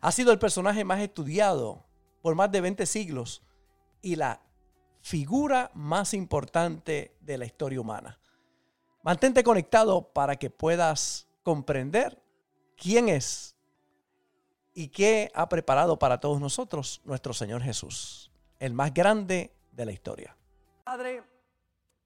Ha sido el personaje más estudiado por más de 20 siglos y la figura más importante de la historia humana. Mantente conectado para que puedas comprender quién es y qué ha preparado para todos nosotros nuestro Señor Jesús, el más grande de la historia. Padre,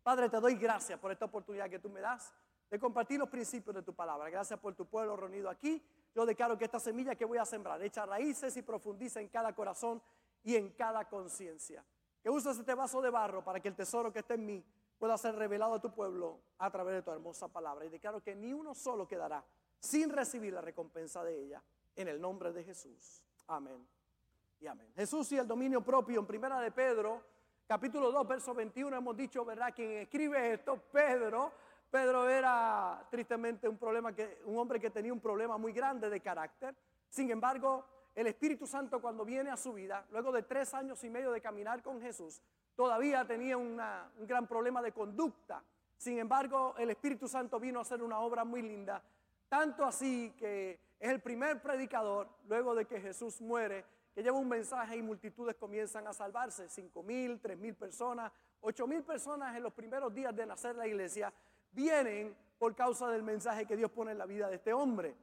Padre, te doy gracias por esta oportunidad que tú me das de compartir los principios de tu palabra. Gracias por tu pueblo reunido aquí. Yo declaro que esta semilla que voy a sembrar echa raíces y profundiza en cada corazón y en cada conciencia. Que uses este vaso de barro para que el tesoro que está en mí pueda ser revelado a tu pueblo a través de tu hermosa palabra. Y declaro que ni uno solo quedará sin recibir la recompensa de ella. En el nombre de Jesús. Amén. Y amén. Jesús y el dominio propio en primera de Pedro, capítulo 2, verso 21, hemos dicho, ¿verdad? Quien escribe esto, Pedro, Pedro era tristemente un problema que un hombre que tenía un problema muy grande de carácter. Sin embargo, el Espíritu Santo cuando viene a su vida, luego de tres años y medio de caminar con Jesús, todavía tenía un gran problema de conducta. Sin embargo, el Espíritu Santo vino a hacer una obra muy linda, tanto así que es el primer predicador, luego de que Jesús muere, que lleva un mensaje y multitudes comienzan a salvarse, cinco mil, tres mil personas, ocho mil personas en los primeros días de nacer la iglesia vienen por causa del mensaje que Dios pone en la vida de este hombre.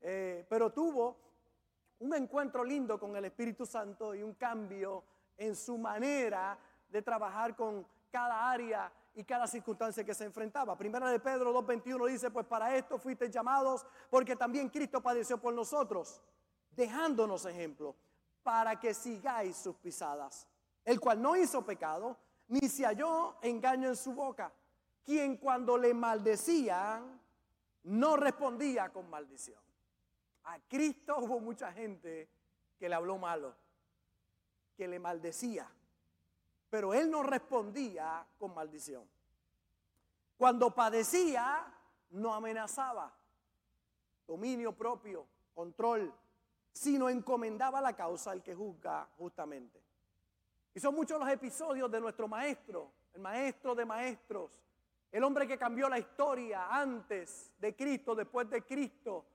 Eh, pero tuvo un encuentro lindo con el Espíritu Santo y un cambio en su manera de trabajar con cada área y cada circunstancia que se enfrentaba. Primera de Pedro 2.21 dice, pues para esto fuiste llamados porque también Cristo padeció por nosotros, dejándonos ejemplo para que sigáis sus pisadas, el cual no hizo pecado, ni se halló engaño en su boca quien cuando le maldecían no respondía con maldición. A Cristo hubo mucha gente que le habló malo, que le maldecía, pero él no respondía con maldición. Cuando padecía, no amenazaba, dominio propio, control, sino encomendaba la causa al que juzga justamente. Y son muchos los episodios de nuestro maestro, el maestro de maestros, el hombre que cambió la historia antes de Cristo, después de Cristo,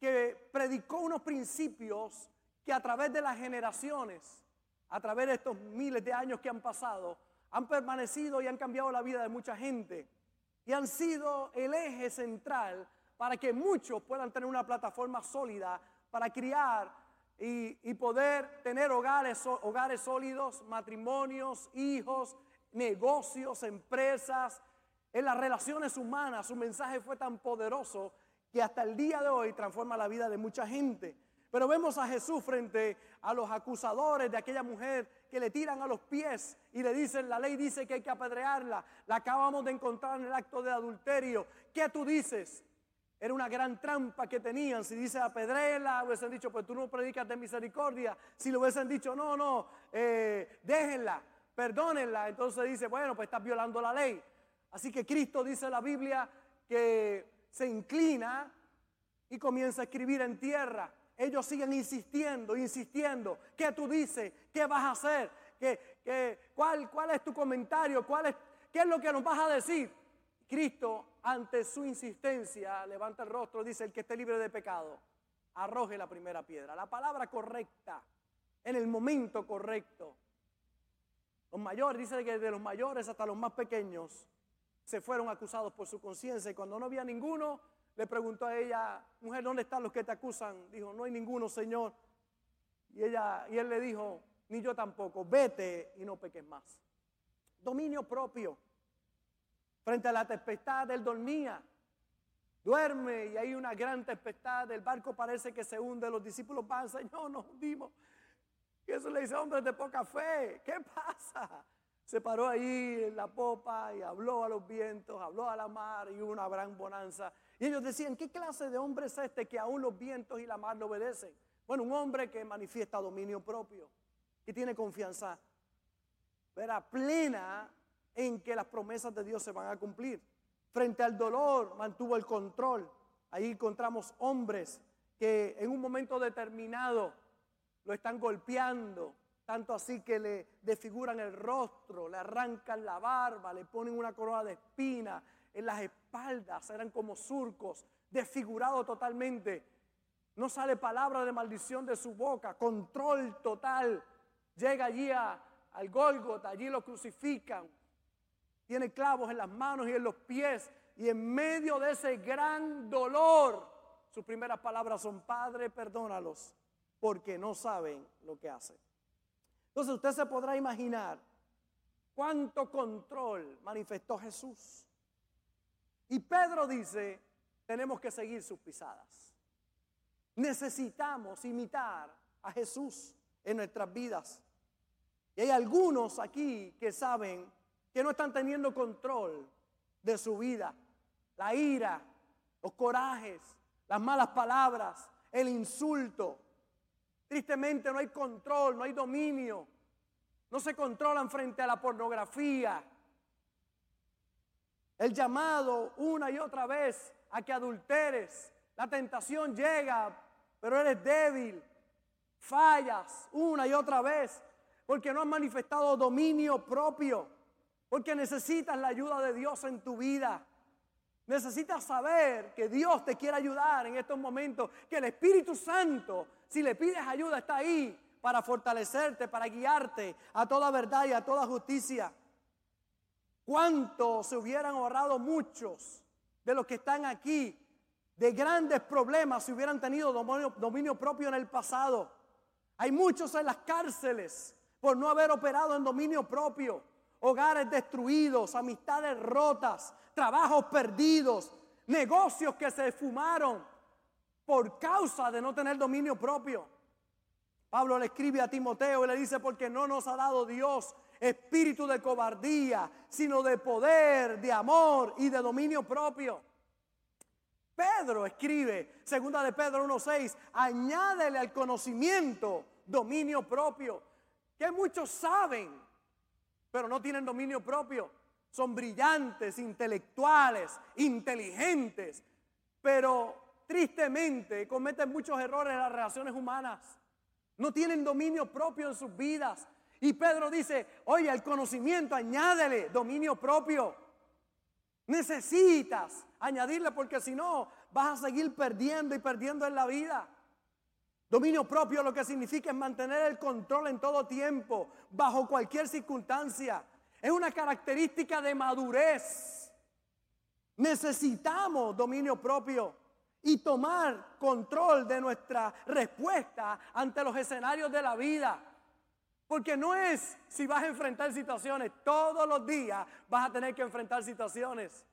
que predicó unos principios que a través de las generaciones, a través de estos miles de años que han pasado, han permanecido y han cambiado la vida de mucha gente y han sido el eje central para que muchos puedan tener una plataforma sólida para criar y, poder tener hogares, hogares sólidos, matrimonios, hijos, negocios, empresas, en las relaciones humanas. Su mensaje fue tan poderoso que hasta el día de hoy transforma la vida de mucha gente. Pero vemos a Jesús frente a los acusadores de aquella mujer que le tiran a los pies y le dicen, la ley dice que hay que apedrearla. La acabamos de encontrar en el acto de adulterio. ¿Qué tú dices? Era una gran trampa que tenían. Si dice apedréla, hubiesen dicho, pues tú no predicas de misericordia. Si le hubiesen dicho, no, no, eh, déjenla perdónenla. Entonces dice, bueno, pues estás violando la ley. Así que Cristo dice en la Biblia que se inclina y comienza a escribir en tierra. Ellos siguen insistiendo, insistiendo. ¿Qué tú dices? ¿Qué vas a hacer? ¿Qué, cuál, ¿Cuál es tu comentario? ¿Cuál es, ¿Qué es lo que nos vas a decir? Cristo, ante su insistencia, levanta el rostro, dice, el que esté libre de pecado, arroje la primera piedra. La palabra correcta, en el momento correcto. Los mayores, dice que de los mayores hasta los más pequeños se fueron acusados por su conciencia y cuando no había ninguno, le preguntó a ella, mujer, ¿dónde están los que te acusan? Dijo, no hay ninguno, Señor. Y, ella, y él le dijo, ni yo tampoco, vete y no peques más. Dominio propio. Frente a la tempestad, él dormía, duerme y hay una gran tempestad, el barco parece que se hunde, los discípulos van, Señor, nos hundimos. Y eso le dice, hombre de poca fe, ¿qué pasa? Se paró ahí en la popa y habló a los vientos, habló a la mar y hubo una gran bonanza. Y ellos decían, ¿qué clase de hombre es este que aún los vientos y la mar le obedecen? Bueno, un hombre que manifiesta dominio propio, que tiene confianza verá, plena en que las promesas de Dios se van a cumplir. Frente al dolor mantuvo el control. Ahí encontramos hombres que en un momento determinado lo están golpeando, tanto así que le desfiguran el rostro, le arrancan la barba, le ponen una corona de espina en las espaldas, eran como surcos, desfigurado totalmente. No sale palabra de maldición de su boca, control total. Llega allí al Gólgota, allí lo crucifican. Tiene clavos en las manos y en los pies. Y en medio de ese gran dolor, sus primeras palabras son, Padre, perdónalos, porque no saben lo que hacen. Entonces usted se podrá imaginar cuánto control manifestó Jesús. Y Pedro dice, tenemos que seguir sus pisadas. Necesitamos imitar a Jesús en nuestras vidas. Y hay algunos aquí que saben que no están teniendo control de su vida. La ira, los corajes, las malas palabras, el insulto. Tristemente no hay control, no hay dominio. No se controlan frente a la pornografía. El llamado una y otra vez a que adulteres. La tentación llega, pero eres débil. Fallas una y otra vez porque no has manifestado dominio propio. Porque necesitas la ayuda de Dios en tu vida. Necesitas saber que Dios te quiere ayudar en estos momentos. Que el Espíritu Santo, si le pides ayuda, está ahí para fortalecerte, para guiarte a toda verdad y a toda justicia. ¿Cuánto se hubieran ahorrado muchos de los que están aquí de grandes problemas si hubieran tenido dominio, propio en el pasado? Hay muchos en las cárceles por no haber operado en dominio propio. Hogares destruidos, amistades rotas, trabajos perdidos, negocios que se fumaron por causa de no tener dominio propio. Pablo le escribe a Timoteo y le dice, porque no nos ha dado Dios espíritu de cobardía, sino de poder, de amor y de dominio propio. Pedro escribe, segunda de Pedro 1.6, añádele al conocimiento dominio propio, que muchos saben, pero no tienen dominio propio. Son brillantes, intelectuales, inteligentes, pero tristemente cometen muchos errores en las relaciones humanas. No tienen dominio propio en sus vidas. Y Pedro dice, oye, el conocimiento, añádele dominio propio. Necesitas añadirle porque si no vas a seguir perdiendo y perdiendo en la vida. Dominio propio lo que significa es mantener el control en todo tiempo, bajo cualquier circunstancia. Es una característica de madurez. Necesitamos dominio propio y tomar control de nuestra respuesta ante los escenarios de la vida. Porque no es si vas a enfrentar situaciones, todos los días vas a tener que enfrentar situaciones,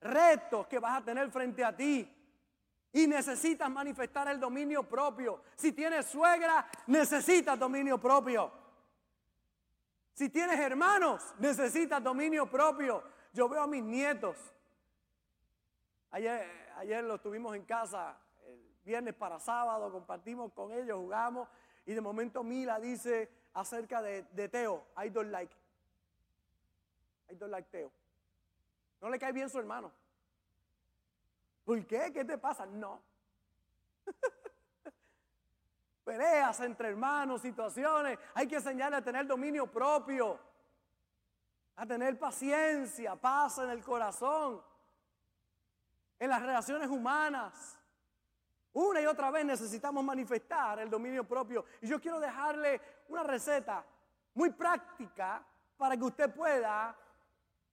retos que vas a tener frente a ti. Y necesitas manifestar el dominio propio. Si tienes suegra, necesitas dominio propio. Si tienes hermanos, necesitas dominio propio. Yo veo a mis nietos. Ayer, ayer los tuvimos en casa, el viernes para sábado, compartimos con ellos, jugamos. Y de momento Mila dice, acerca de, Teo. I don't like. I don't like Teo. No le cae bien su hermano. ¿Por qué? ¿Qué te pasa? No. Peleas entre hermanos, situaciones. Hay que enseñarle a tener dominio propio. A tener paciencia, paz en el corazón. En las relaciones humanas. Una y otra vez necesitamos manifestar el dominio propio. Y yo quiero dejarle una receta muy práctica para que usted pueda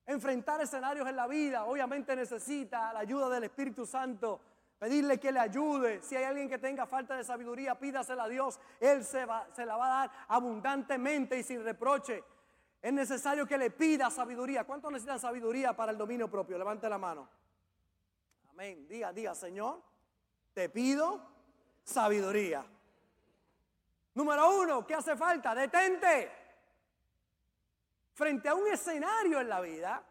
enfrentar escenarios en la vida. Obviamente necesita la ayuda del Espíritu Santo. Pedirle que le ayude. Si hay alguien que tenga falta de sabiduría, pídasela a Dios. Él se, va, se la va a dar abundantemente y sin reproche. Es necesario que le pida sabiduría. ¿Cuántos necesitan sabiduría para el dominio propio? Levante la mano. Amén. Diga, diga, Señor, te pido sabiduría. Número uno, ¿qué hace falta? Detente. Frente a un escenario en la vida,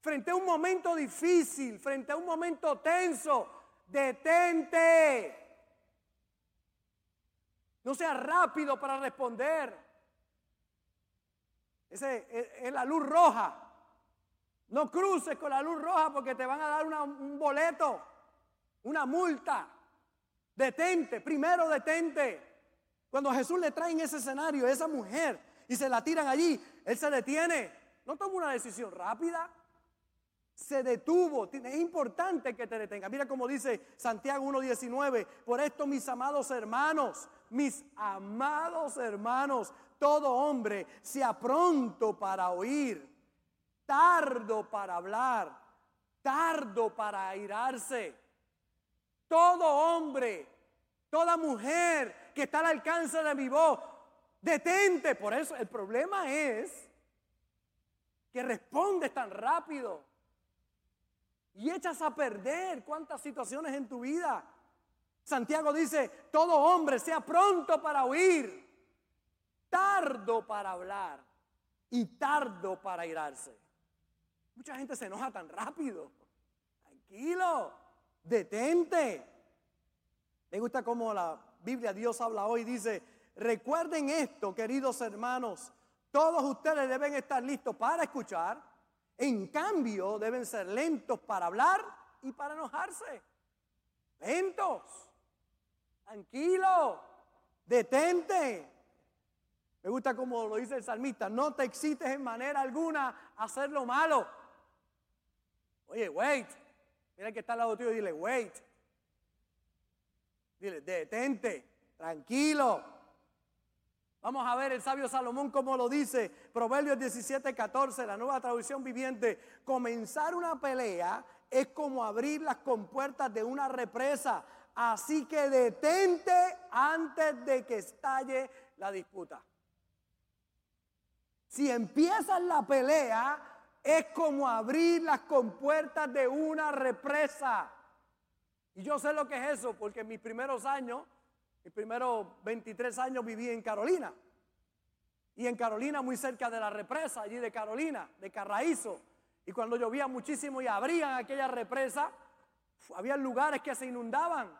frente a un momento difícil, frente a un momento tenso, detente. No sea rápido para responder. Ese es, la luz roja. No cruces con la luz roja porque te van a dar un boleto, una multa. Detente, primero detente. Cuando Jesús le trae en ese escenario a esa mujer y se la tiran allí, él se detiene. No toma una decisión rápida. Se detuvo. Es importante que te detenga. Mira cómo dice Santiago 1.19. Por esto, mis amados hermanos, mis amados hermanos, todo hombre sea pronto para oír, tardo para hablar, tardo para airarse. Todo hombre, toda mujer que está al alcance de mi voz, detente. Por eso el problema es que respondes tan rápido y echas a perder cuántas situaciones en tu vida. Santiago dice, todo hombre sea pronto para oír, tardo para hablar y tardo para irarse. Mucha gente se enoja tan rápido. Tranquilo, detente. Me gusta cómo la Biblia Dios habla hoy. Dice, recuerden esto, queridos hermanos. Todos ustedes deben estar listos para escuchar. En cambio, deben ser lentos para hablar y para enojarse. Lentos. Tranquilo. Detente. Me gusta como lo dice el salmista, no te excites en manera alguna a hacer lo malo. Oye, wait. Mira que está al lado tuyo dile, wait. Dile, detente, tranquilo. Vamos a ver el sabio Salomón como lo dice, Proverbios 17, 14, la nueva traducción viviente. Comenzar una pelea es como abrir las compuertas de una represa. Así que detente antes de que estalle la disputa. Si empiezas la pelea, es como abrir las compuertas de una represa. Y yo sé lo que es eso, porque en mis primeros años, mis primeros 23 años viví en Carolina. Y en Carolina, muy cerca de la represa, allí de Carolina, de Carraízo. Y cuando llovía muchísimo y abrían aquella represa, había lugares que se inundaban.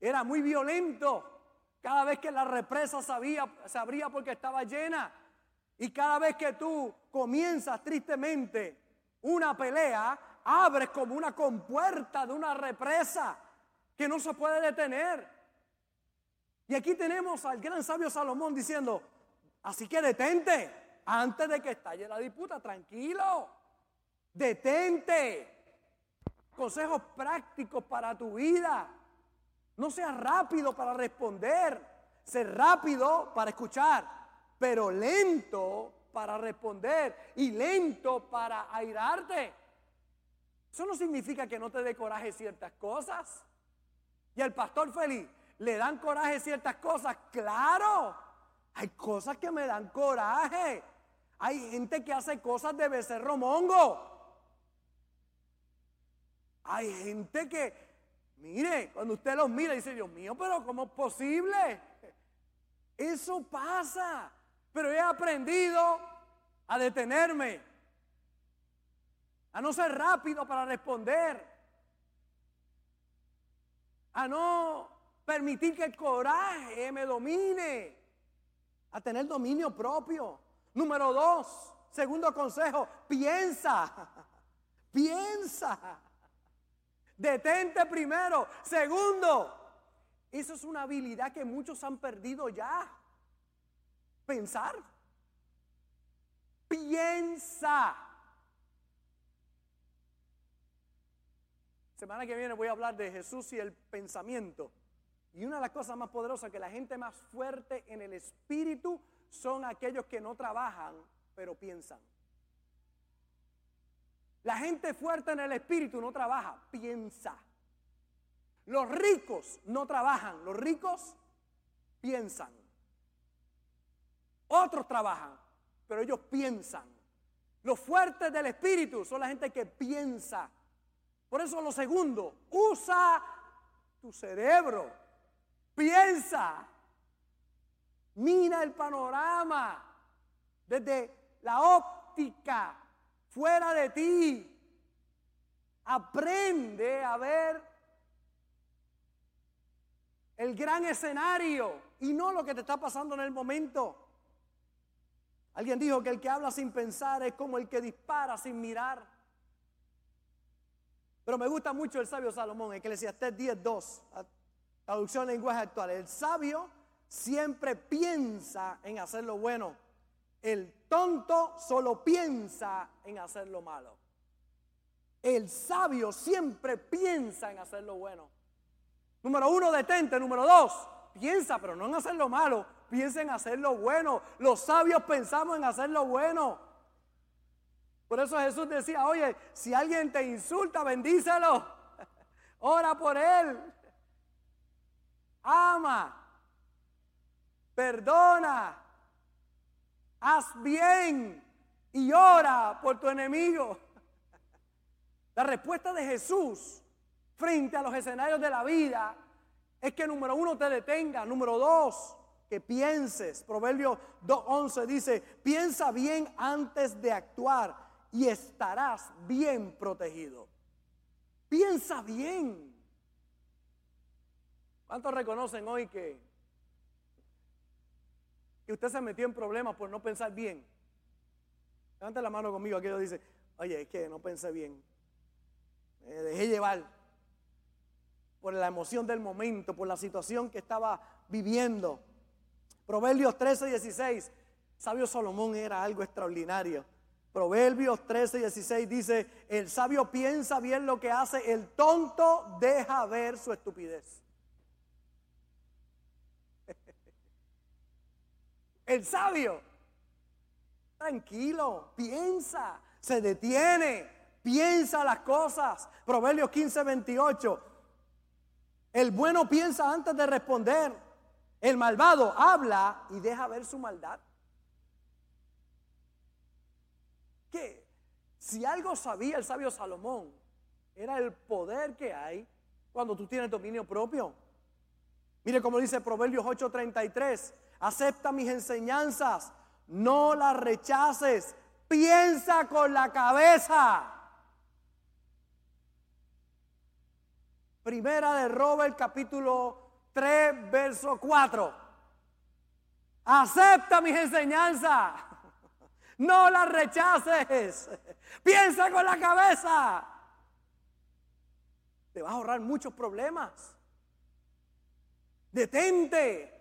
Era muy violento. Cada vez que la represa se abría porque estaba llena. Y cada vez que tú comienzas tristemente una pelea, abres como una compuerta de una represa que no se puede detener. Y aquí tenemos al gran sabio Salomón diciendo, así que detente antes de que estalle la disputa, tranquilo, detente. Consejos prácticos para tu vida. No seas rápido para responder, sé rápido para escuchar pero lento para responder y lento para airarte. Eso no significa que no te dé coraje ciertas cosas. Y al pastor feliz le dan coraje ciertas cosas. Claro, hay cosas que me dan coraje. Hay gente que hace cosas de becerro mongo. Hay gente que, mire, cuando usted los mira dice, Dios mío, pero ¿cómo es posible? Eso pasa. Pero he aprendido a detenerme, a no ser rápido para responder, a no permitir que el coraje me domine, a tener dominio propio. Número dos, segundo consejo, piensa, piensa. Detente primero. Segundo, eso es una habilidad que muchos han perdido ya pensar. Piensa. Semana que viene voy a hablar de Jesús y el pensamiento. Y una de las cosas más poderosas que la gente más fuerte en el espíritu son aquellos que no trabajan, pero piensan. La gente fuerte en el espíritu no trabaja, piensa. Los ricos no trabajan, los ricos piensan. Otros trabajan, pero ellos piensan. Los fuertes del espíritu son la gente que piensa. Por eso lo segundo, usa tu cerebro. Piensa. Mira el panorama desde la óptica fuera de ti. Aprende a ver el gran escenario y no lo que te está pasando en el momento. Alguien dijo que el que habla sin pensar es como el que dispara sin mirar. Pero me gusta mucho el sabio Salomón, Eclesiastés 10.2, traducción en lenguaje actual. El sabio siempre piensa en hacer lo bueno. El tonto solo piensa en hacer lo malo. El sabio siempre piensa en hacer lo bueno. Número uno, detente. Número dos, piensa, pero no en hacer lo malo piensa en hacer lo bueno. Los sabios pensamos en hacer lo bueno. Por eso Jesús decía, oye, si alguien te insulta, bendícelo. Ora por él. Ama. Perdona. Haz bien. Y ora por tu enemigo. La respuesta de Jesús frente a los escenarios de la vida es que número uno te detenga. Número dos, que pienses. Proverbio 2.11 dice, piensa bien antes de actuar y estarás bien protegido. Piensa bien. ¿Cuántos reconocen hoy que, que usted se metió en problemas por no pensar bien? Levante la mano conmigo, aquello dice, oye, es que no pensé bien. Me dejé llevar por la emoción del momento, por la situación que estaba viviendo. Proverbios 13, 16. Sabio Salomón era algo extraordinario. Proverbios 13, 16 dice, el sabio piensa bien lo que hace, el tonto deja ver su estupidez. El sabio, tranquilo, piensa, se detiene, piensa las cosas. Proverbios 15, 28. El bueno piensa antes de responder. El malvado habla y deja ver su maldad. Que si algo sabía el sabio Salomón, era el poder que hay cuando tú tienes dominio propio. Mire como dice Proverbios 8:33, acepta mis enseñanzas, no las rechaces, piensa con la cabeza. Primera de Robert capítulo 3, verso 4. Acepta mis enseñanzas. No las rechaces. Piensa con la cabeza. Te vas a ahorrar muchos problemas. Detente.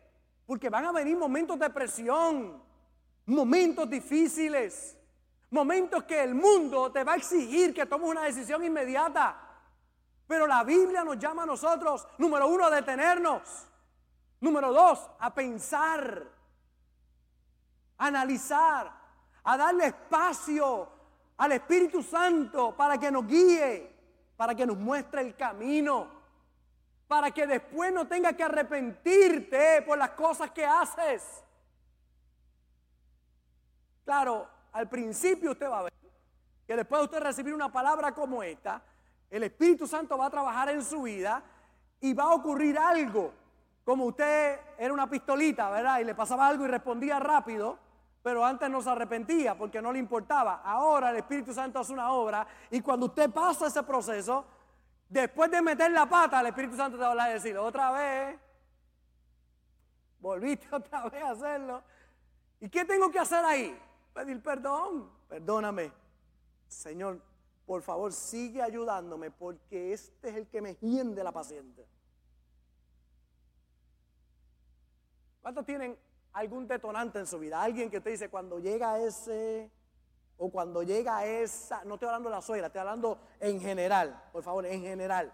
Porque van a venir momentos de presión. Momentos difíciles. Momentos que el mundo te va a exigir que tomes una decisión inmediata. Pero la Biblia nos llama a nosotros, número uno, a detenernos. Número dos, a pensar, a analizar, a darle espacio al Espíritu Santo para que nos guíe, para que nos muestre el camino, para que después no tenga que arrepentirte por las cosas que haces. Claro, al principio usted va a ver que después de usted recibir una palabra como esta, el Espíritu Santo va a trabajar en su vida y va a ocurrir algo. Como usted era una pistolita, ¿verdad? Y le pasaba algo y respondía rápido, pero antes no se arrepentía porque no le importaba. Ahora el Espíritu Santo hace una obra y cuando usted pasa ese proceso, después de meter la pata, el Espíritu Santo te va a hablar decir, otra vez, volviste otra vez a hacerlo. ¿Y qué tengo que hacer ahí? Pedir perdón. Perdóname, Señor, por favor sigue ayudándome porque este es el que me hiende la paciente. ¿Cuántos tienen algún detonante en su vida? Alguien que te dice cuando llega ese o cuando llega esa, no estoy hablando de la suegra, estoy hablando en general, por favor, en general.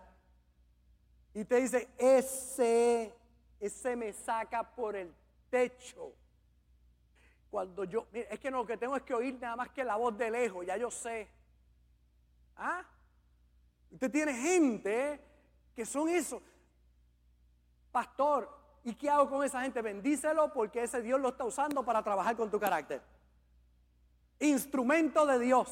Y te dice, ese, ese me saca por el techo. Cuando yo, es que no, lo que tengo es que oír nada más que la voz de lejos, ya yo sé. ¿Ah? Usted tiene gente que son eso. Pastor, ¿y qué hago con esa gente? Bendícelo porque ese Dios lo está usando para trabajar con tu carácter. Instrumento de Dios.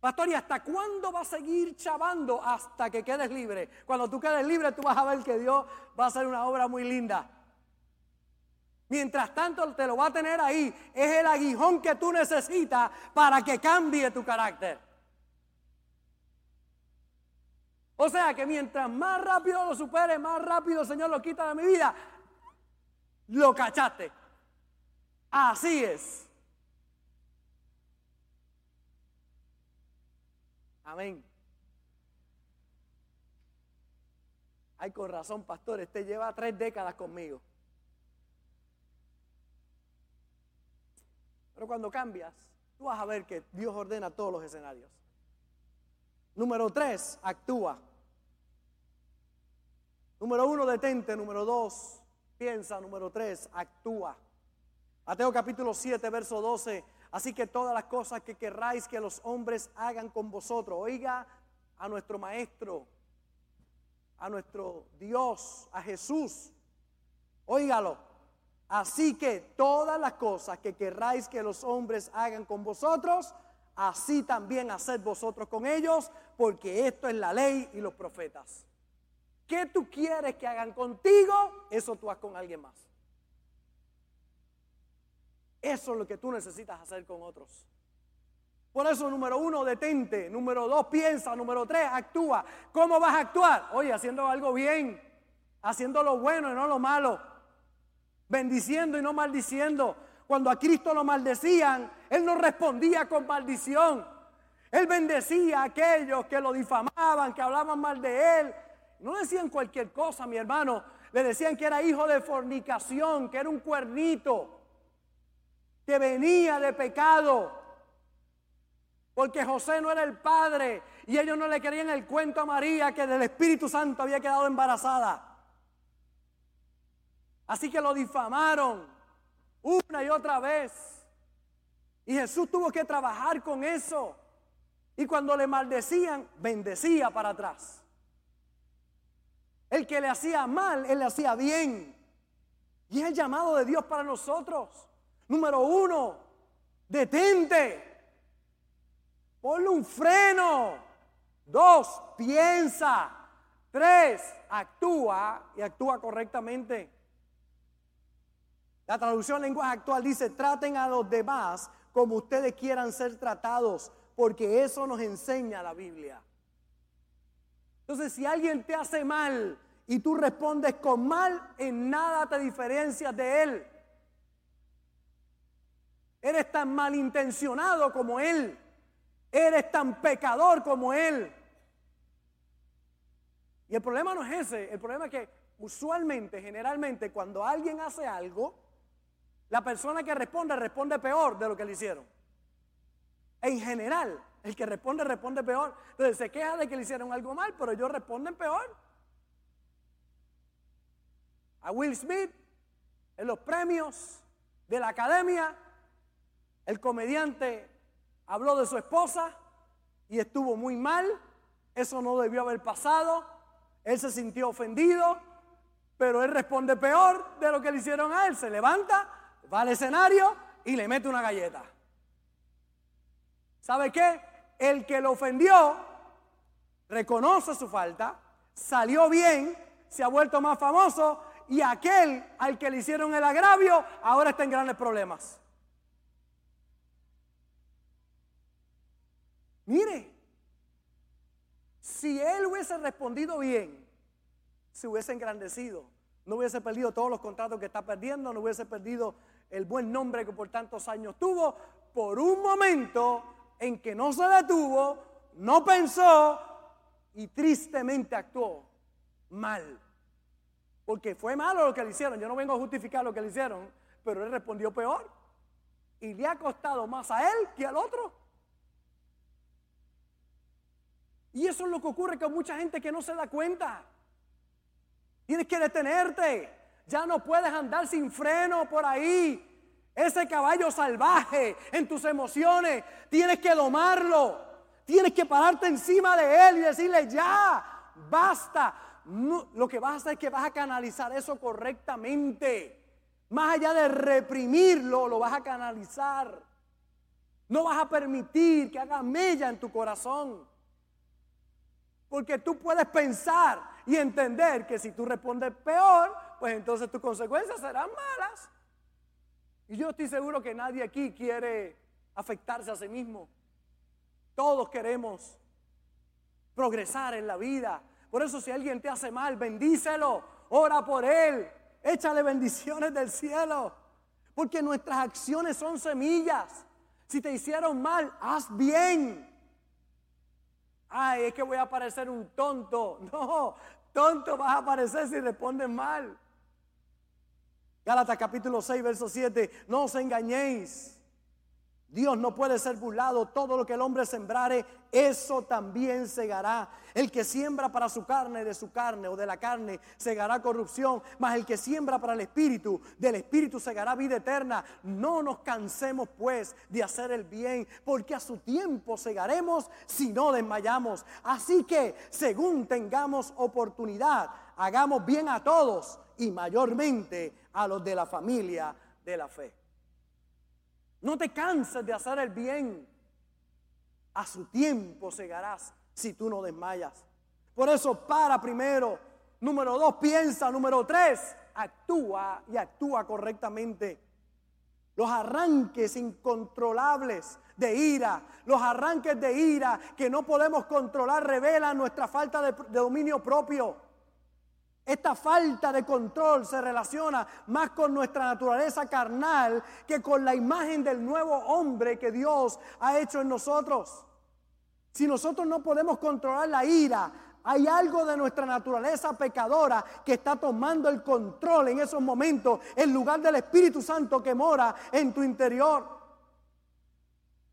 Pastor, ¿y hasta cuándo va a seguir chavando? Hasta que quedes libre. Cuando tú quedes libre, tú vas a ver que Dios va a hacer una obra muy linda. Mientras tanto te lo va a tener ahí. Es el aguijón que tú necesitas para que cambie tu carácter. O sea que mientras más rápido lo supere, más rápido el Señor lo quita de mi vida. Lo cachaste. Así es. Amén. Ay, con razón, pastor, este lleva tres décadas conmigo. Pero cuando cambias, tú vas a ver que Dios ordena todos los escenarios. Número tres, actúa. Número uno, detente. Número dos, piensa. Número tres, actúa. Mateo capítulo 7, verso 12. Así que todas las cosas que querráis que los hombres hagan con vosotros, oiga a nuestro Maestro, a nuestro Dios, a Jesús, óigalo. Así que todas las cosas que querráis que los hombres hagan con vosotros, así también haced vosotros con ellos, porque esto es la ley y los profetas. ¿Qué tú quieres que hagan contigo? Eso tú haz con alguien más. Eso es lo que tú necesitas hacer con otros. Por eso, número uno, detente. Número dos, piensa. Número tres, actúa. ¿Cómo vas a actuar? Oye, haciendo algo bien. Haciendo lo bueno y no lo malo. Bendiciendo y no maldiciendo. Cuando a Cristo lo maldecían, Él no respondía con maldición. Él bendecía a aquellos que lo difamaban, que hablaban mal de Él. No decían cualquier cosa, mi hermano. Le decían que era hijo de fornicación, que era un cuernito, que venía de pecado. Porque José no era el padre y ellos no le querían el cuento a María que del Espíritu Santo había quedado embarazada. Así que lo difamaron una y otra vez. Y Jesús tuvo que trabajar con eso. Y cuando le maldecían, bendecía para atrás. El que le hacía mal, él le hacía bien. Y es el llamado de Dios para nosotros. Número uno, detente. Ponle un freno. Dos, piensa. Tres, actúa y actúa correctamente. La traducción lenguaje actual dice, traten a los demás como ustedes quieran ser tratados, porque eso nos enseña la Biblia. Entonces, si alguien te hace mal y tú respondes con mal, en nada te diferencias de él. Eres tan malintencionado como él. Eres tan pecador como él. Y el problema no es ese. El problema es que usualmente, generalmente, cuando alguien hace algo, la persona que responde responde peor de lo que le hicieron. En general, el que responde, responde peor. Entonces se queja de que le hicieron algo mal, pero ellos responden peor. A Will Smith, en los premios de la academia, el comediante habló de su esposa y estuvo muy mal. Eso no debió haber pasado. Él se sintió ofendido, pero él responde peor de lo que le hicieron a él. Se levanta, va al escenario y le mete una galleta. ¿Sabe qué? el que lo ofendió reconoce su falta, salió bien, se ha vuelto más famoso y aquel al que le hicieron el agravio ahora está en grandes problemas. Mire, si él hubiese respondido bien, se hubiese engrandecido, no hubiese perdido todos los contratos que está perdiendo, no hubiese perdido el buen nombre que por tantos años tuvo, por un momento en que no se detuvo, no pensó y tristemente actuó mal. Porque fue malo lo que le hicieron. Yo no vengo a justificar lo que le hicieron, pero él respondió peor. Y le ha costado más a él que al otro. Y eso es lo que ocurre con mucha gente que no se da cuenta. Tienes que detenerte. Ya no puedes andar sin freno por ahí. Ese caballo salvaje en tus emociones, tienes que domarlo. Tienes que pararte encima de él y decirle, ya, basta. lo que vas a hacer es que vas a canalizar eso correctamente. Más allá de reprimirlo, lo vas a canalizar. No vas a permitir que haga mella en tu corazón. Porque tú puedes pensar y entender que si tú respondes peor, pues entonces tus consecuencias serán malas. Y yo estoy seguro que nadie aquí quiere afectarse a sí mismo. Todos queremos progresar en la vida. Por eso si alguien te hace mal, bendícelo, ora por él, échale bendiciones del cielo. Porque nuestras acciones son semillas. Si te hicieron mal, haz bien. Ay, es que voy a parecer un tonto. No, tonto vas a parecer si respondes mal. Gálatas capítulo 6, verso 7. No os engañéis. Dios no puede ser burlado. Todo lo que el hombre sembrare, eso también segará. El que siembra para su carne, de su carne o de la carne, segará corrupción. Mas el que siembra para el espíritu, del espíritu segará vida eterna. No nos cansemos pues de hacer el bien, porque a su tiempo segaremos si no desmayamos. Así que, según tengamos oportunidad, hagamos bien a todos y mayormente a los de la familia de la fe. No te canses de hacer el bien. A su tiempo segarás si tú no desmayas. Por eso para primero. Número dos, piensa. Número tres, actúa y actúa correctamente. Los arranques incontrolables de ira, los arranques de ira que no podemos controlar revelan nuestra falta de dominio propio. Esta falta de control se relaciona más con nuestra naturaleza carnal que con la imagen del nuevo hombre que Dios ha hecho en nosotros. Si nosotros no podemos controlar la ira, hay algo de nuestra naturaleza pecadora que está tomando el control en esos momentos en lugar del Espíritu Santo que mora en tu interior.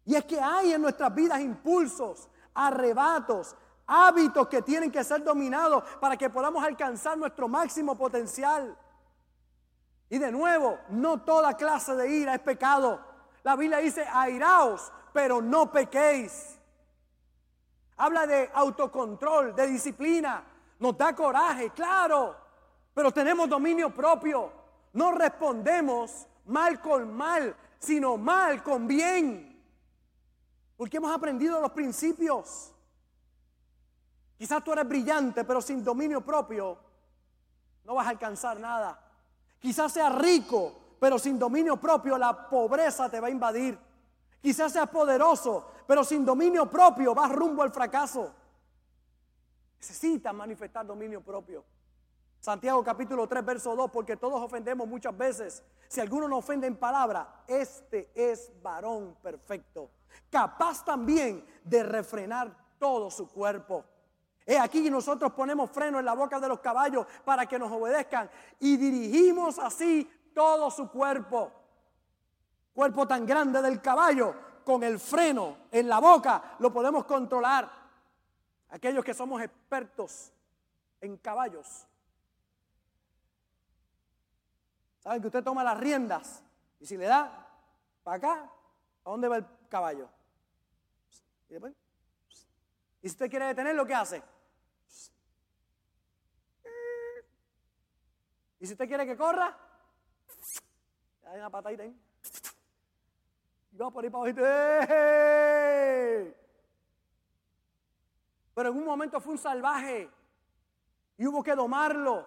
Y es que hay en nuestras vidas impulsos, arrebatos, hábitos que tienen que ser dominados para que podamos alcanzar nuestro máximo potencial. Y de nuevo, no toda clase de ira es pecado. La Biblia dice, airaos, pero no pequéis. Habla de autocontrol, de disciplina. Nos da coraje, claro, pero tenemos dominio propio. No respondemos mal con mal, sino mal con bien. Porque hemos aprendido los principios. Quizás tú eres brillante, pero sin dominio propio no vas a alcanzar nada. Quizás seas rico, pero sin dominio propio la pobreza te va a invadir. Quizás seas poderoso, pero sin dominio propio vas rumbo al fracaso. Necesitas manifestar dominio propio. Santiago capítulo 3, verso 2, porque todos ofendemos muchas veces. Si alguno nos ofende en palabra, este es varón perfecto, capaz también de refrenar todo su cuerpo. He aquí que nosotros ponemos freno en la boca de los caballos para que nos obedezcan y dirigimos así todo su cuerpo. Cuerpo tan grande del caballo, con el freno en la boca lo podemos controlar. Aquellos que somos expertos en caballos. Saben que usted toma las riendas y si le da para acá, ¿a dónde va el caballo? Y, y si usted quiere detenerlo, ¿qué hace? Y si usted quiere que corra, da una patadita ahí. Y va por ahí para abajo. Pero en un momento fue un salvaje y hubo que domarlo.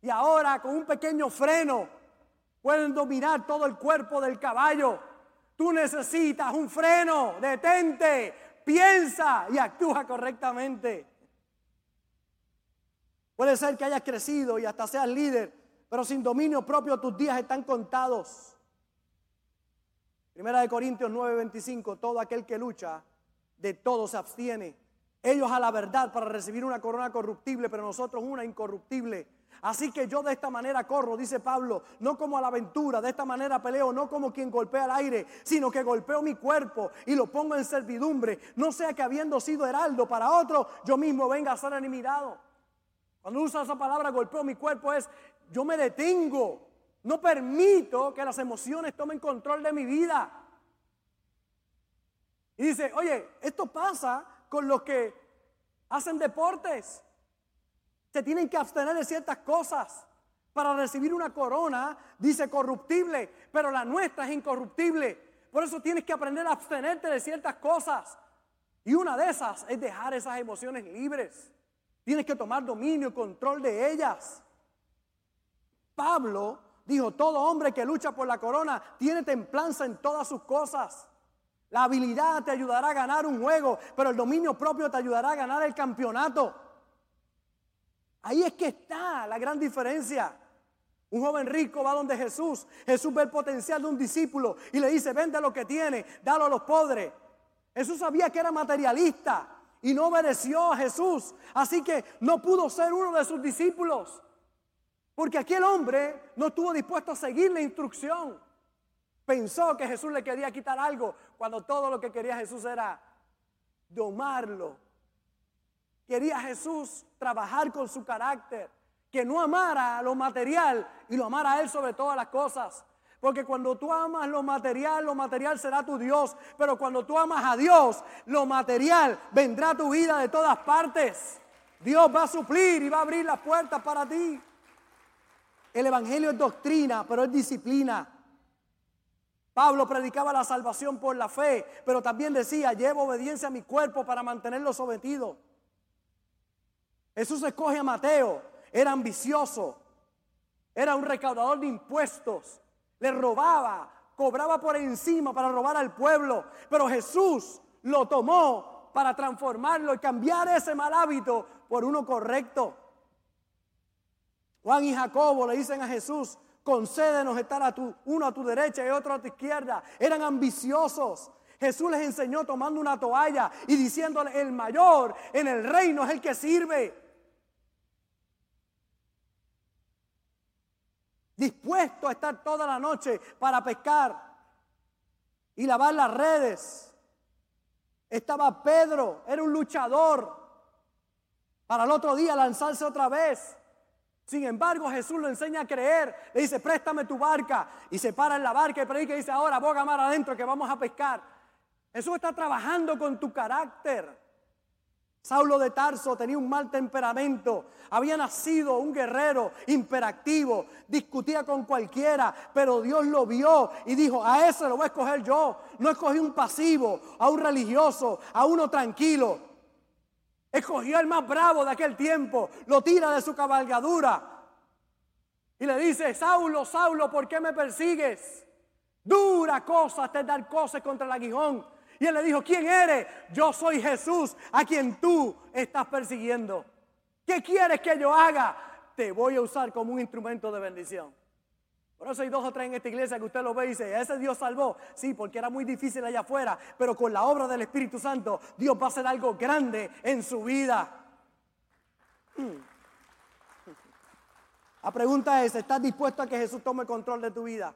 Y ahora con un pequeño freno pueden dominar todo el cuerpo del caballo. Tú necesitas un freno, detente, piensa y actúa correctamente. Puede ser que hayas crecido y hasta seas líder, pero sin dominio propio tus días están contados. Primera de Corintios 9:25, todo aquel que lucha, de todo se abstiene. Ellos a la verdad para recibir una corona corruptible, pero nosotros una incorruptible. Así que yo de esta manera corro, dice Pablo, no como a la aventura, de esta manera peleo, no como quien golpea el aire, sino que golpeo mi cuerpo y lo pongo en servidumbre. No sea que habiendo sido heraldo para otro, yo mismo venga a ser animado. Cuando usa esa palabra golpeo mi cuerpo es yo me detengo. No permito que las emociones tomen control de mi vida. Y dice, oye, esto pasa con los que hacen deportes. Se tienen que abstener de ciertas cosas para recibir una corona, dice corruptible, pero la nuestra es incorruptible. Por eso tienes que aprender a abstenerte de ciertas cosas. Y una de esas es dejar esas emociones libres. Tienes que tomar dominio y control de ellas. Pablo dijo, todo hombre que lucha por la corona tiene templanza en todas sus cosas. La habilidad te ayudará a ganar un juego, pero el dominio propio te ayudará a ganar el campeonato. Ahí es que está la gran diferencia. Un joven rico va donde Jesús. Jesús ve el potencial de un discípulo y le dice, vende lo que tiene, dalo a los pobres. Jesús sabía que era materialista y no obedeció a Jesús. Así que no pudo ser uno de sus discípulos. Porque aquel hombre no estuvo dispuesto a seguir la instrucción. Pensó que Jesús le quería quitar algo cuando todo lo que quería Jesús era domarlo. Quería Jesús trabajar con su carácter que no amara lo material y lo amara a Él sobre todas las cosas. Porque cuando tú amas lo material, lo material será tu Dios. Pero cuando tú amas a Dios, lo material vendrá a tu vida de todas partes. Dios va a suplir y va a abrir las puertas para ti. El Evangelio es doctrina, pero es disciplina. Pablo predicaba la salvación por la fe, pero también decía, llevo obediencia a mi cuerpo para mantenerlo sometido. Jesús escoge a Mateo, era ambicioso, era un recaudador de impuestos, le robaba, cobraba por encima para robar al pueblo, pero Jesús lo tomó para transformarlo y cambiar ese mal hábito por uno correcto. Juan y Jacobo le dicen a Jesús, concédenos estar a tu, uno a tu derecha y otro a tu izquierda. Eran ambiciosos. Jesús les enseñó tomando una toalla y diciéndole, el mayor en el reino es el que sirve. Dispuesto a estar toda la noche para pescar y lavar las redes. Estaba Pedro, era un luchador, para el otro día lanzarse otra vez. Sin embargo, Jesús lo enseña a creer. Le dice, préstame tu barca. Y se para en la barca y predica y dice, ahora boga mar adentro que vamos a pescar. Jesús está trabajando con tu carácter. Saulo de Tarso tenía un mal temperamento, había nacido un guerrero imperactivo, discutía con cualquiera, pero Dios lo vio y dijo, a ese lo voy a escoger yo. No escogí un pasivo, a un religioso, a uno tranquilo. Escogió al más bravo de aquel tiempo, lo tira de su cabalgadura y le dice, Saulo, Saulo, ¿por qué me persigues? Dura cosa te dar cosas contra el aguijón. Y él le dijo, ¿quién eres? Yo soy Jesús a quien tú estás persiguiendo. ¿Qué quieres que yo haga? Te voy a usar como un instrumento de bendición. Por eso hay dos o tres en esta iglesia que usted lo ve y dice, ese Dios salvó. Sí, porque era muy difícil allá afuera, pero con la obra del Espíritu Santo, Dios va a hacer algo grande en su vida. Hmm. La pregunta es, ¿estás dispuesto a que Jesús tome control de tu vida?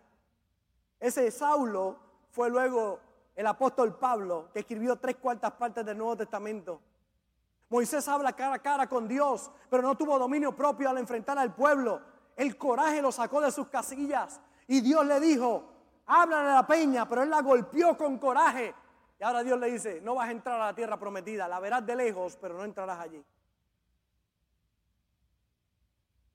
Ese Saulo fue luego el apóstol Pablo, que escribió tres cuartas partes del Nuevo Testamento. Moisés habla cara a cara con Dios, pero no tuvo dominio propio al enfrentar al pueblo. El coraje lo sacó de sus casillas y Dios le dijo, háblale a la peña, pero él la golpeó con coraje. Y ahora Dios le dice, no vas a entrar a la tierra prometida, la verás de lejos, pero no entrarás allí.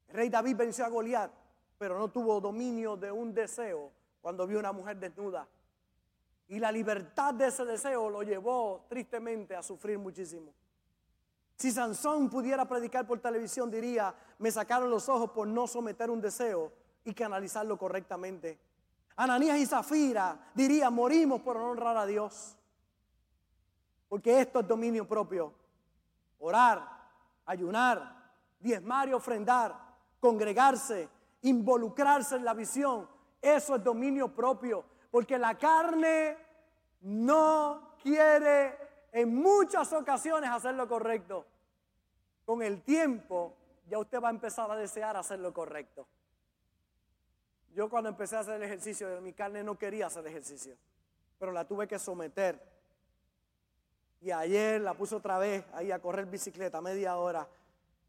El rey David venció a Goliat, pero no tuvo dominio de un deseo cuando vio una mujer desnuda. Y la libertad de ese deseo lo llevó tristemente a sufrir muchísimo. Si Sansón pudiera predicar por televisión, diría, me sacaron los ojos por no someter un deseo y canalizarlo correctamente. Ananías y Zafira diría, morimos por honrar a Dios. Porque esto es dominio propio. Orar, ayunar, diezmar y ofrendar, congregarse, involucrarse en la visión. Eso es dominio propio. Porque la carne no quiere en muchas ocasiones hacer lo correcto. Con el tiempo ya usted va a empezar a desear hacer lo correcto. Yo cuando empecé a hacer el ejercicio, mi carne no quería hacer ejercicio, pero la tuve que someter. Y ayer la puse otra vez ahí a correr bicicleta, media hora.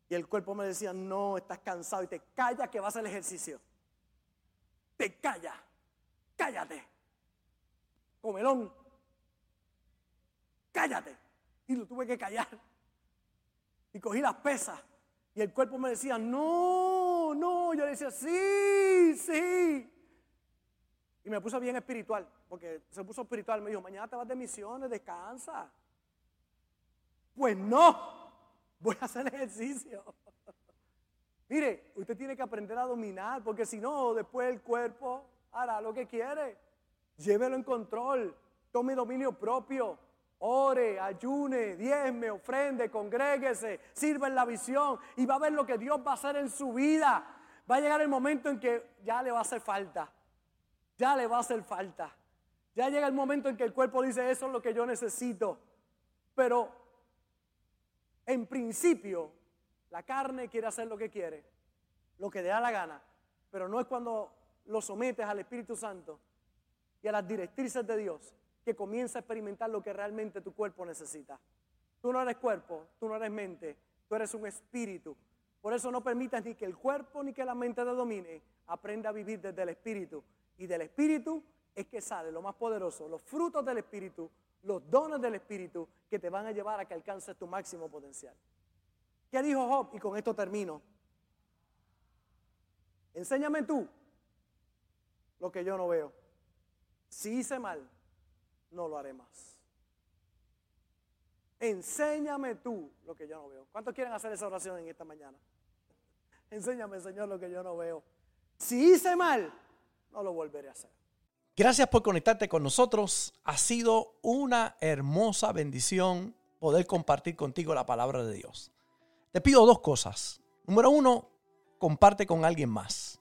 Y el cuerpo me decía, no, estás cansado y te calla que vas al ejercicio. Te calla, cállate comelón, cállate. Y lo tuve que callar. Y cogí las pesas. Y el cuerpo me decía, no, no. Yo le decía, sí, sí. Y me puso bien espiritual, porque se puso espiritual. Me dijo, mañana te vas de misiones, descansa. Pues no, voy a hacer ejercicio. Mire, usted tiene que aprender a dominar, porque si no, después el cuerpo hará lo que quiere. Llévelo en control. Tome dominio propio. Ore, ayune, diezme, ofrende, congréguese, sirva en la visión y va a ver lo que Dios va a hacer en su vida. Va a llegar el momento en que ya le va a hacer falta. Ya le va a hacer falta. Ya llega el momento en que el cuerpo dice, eso es lo que yo necesito. Pero en principio, la carne quiere hacer lo que quiere, lo que le da la gana. Pero no es cuando lo sometes al Espíritu Santo y a las directrices de Dios que comienza a experimentar lo que realmente tu cuerpo necesita. Tú no eres cuerpo, tú no eres mente, tú eres un espíritu. Por eso no permitas ni que el cuerpo ni que la mente te domine. Aprenda a vivir desde el espíritu. Y del espíritu es que sale lo más poderoso, los frutos del espíritu, los dones del espíritu que te van a llevar a que alcances tu máximo potencial. ¿Qué dijo Job? Y con esto termino. Enséñame tú lo que yo no veo. Si hice mal, no lo haré más. Enséñame tú lo que yo no veo. ¿Cuántos quieren hacer esa oración en esta mañana? Enséñame, Señor, lo que yo no veo. Si hice mal, no lo volveré a hacer. Gracias por conectarte con nosotros. Ha sido una hermosa bendición poder compartir contigo la palabra de Dios. Te pido dos cosas. Número uno, comparte con alguien más.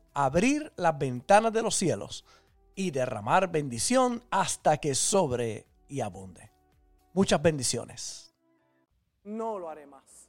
abrir las ventanas de los cielos y derramar bendición hasta que sobre y abunde. Muchas bendiciones. No lo haré más.